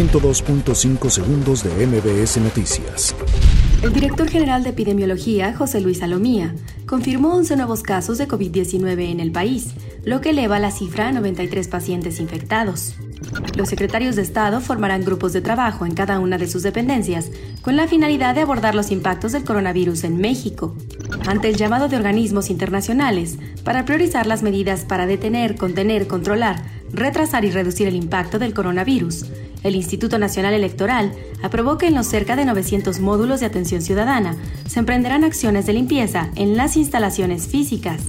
102.5 segundos de MBS Noticias. El director general de epidemiología, José Luis Salomía, confirmó 11 nuevos casos de COVID-19 en el país, lo que eleva la cifra a 93 pacientes infectados. Los secretarios de Estado formarán grupos de trabajo en cada una de sus dependencias con la finalidad de abordar los impactos del coronavirus en México. Ante el llamado de organismos internacionales para priorizar las medidas para detener, contener, controlar, retrasar y reducir el impacto del coronavirus, el Instituto Nacional Electoral aprobó que en los cerca de 900 módulos de atención ciudadana se emprenderán acciones de limpieza en las instalaciones físicas.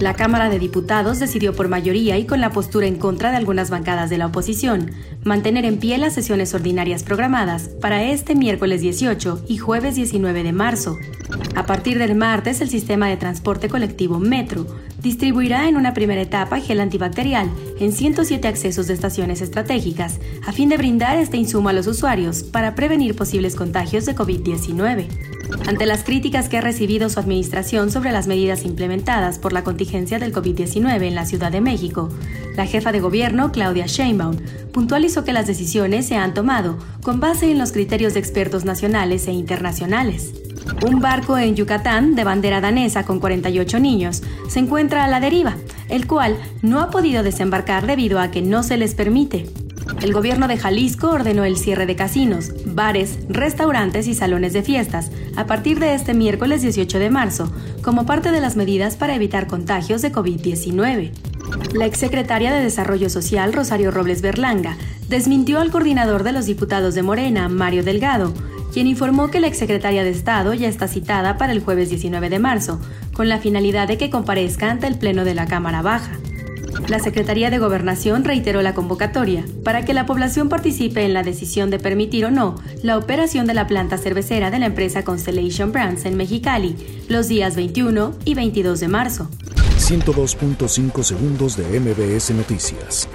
La Cámara de Diputados decidió por mayoría y con la postura en contra de algunas bancadas de la oposición mantener en pie las sesiones ordinarias programadas para este miércoles 18 y jueves 19 de marzo. A partir del martes, el sistema de transporte colectivo Metro distribuirá en una primera etapa gel antibacterial en 107 accesos de estaciones estratégicas a fin de brindar este insumo a los usuarios para prevenir posibles contagios de COVID-19. Ante las críticas que ha recibido su administración sobre las medidas implementadas por la contingencia del COVID-19 en la Ciudad de México, la jefa de gobierno, Claudia Sheinbaum, puntualizó que las decisiones se han tomado con base en los criterios de expertos nacionales e internacionales. Un barco en Yucatán de bandera danesa con 48 niños se encuentra a la deriva, el cual no ha podido desembarcar debido a que no se les permite. El gobierno de Jalisco ordenó el cierre de casinos, bares, restaurantes y salones de fiestas a partir de este miércoles 18 de marzo, como parte de las medidas para evitar contagios de COVID-19. La exsecretaria de Desarrollo Social, Rosario Robles Berlanga, desmintió al coordinador de los diputados de Morena, Mario Delgado, quien informó que la exsecretaria de Estado ya está citada para el jueves 19 de marzo, con la finalidad de que comparezca ante el Pleno de la Cámara Baja. La Secretaría de Gobernación reiteró la convocatoria para que la población participe en la decisión de permitir o no la operación de la planta cervecera de la empresa Constellation Brands en Mexicali los días 21 y 22 de marzo. 102.5 segundos de MBS Noticias.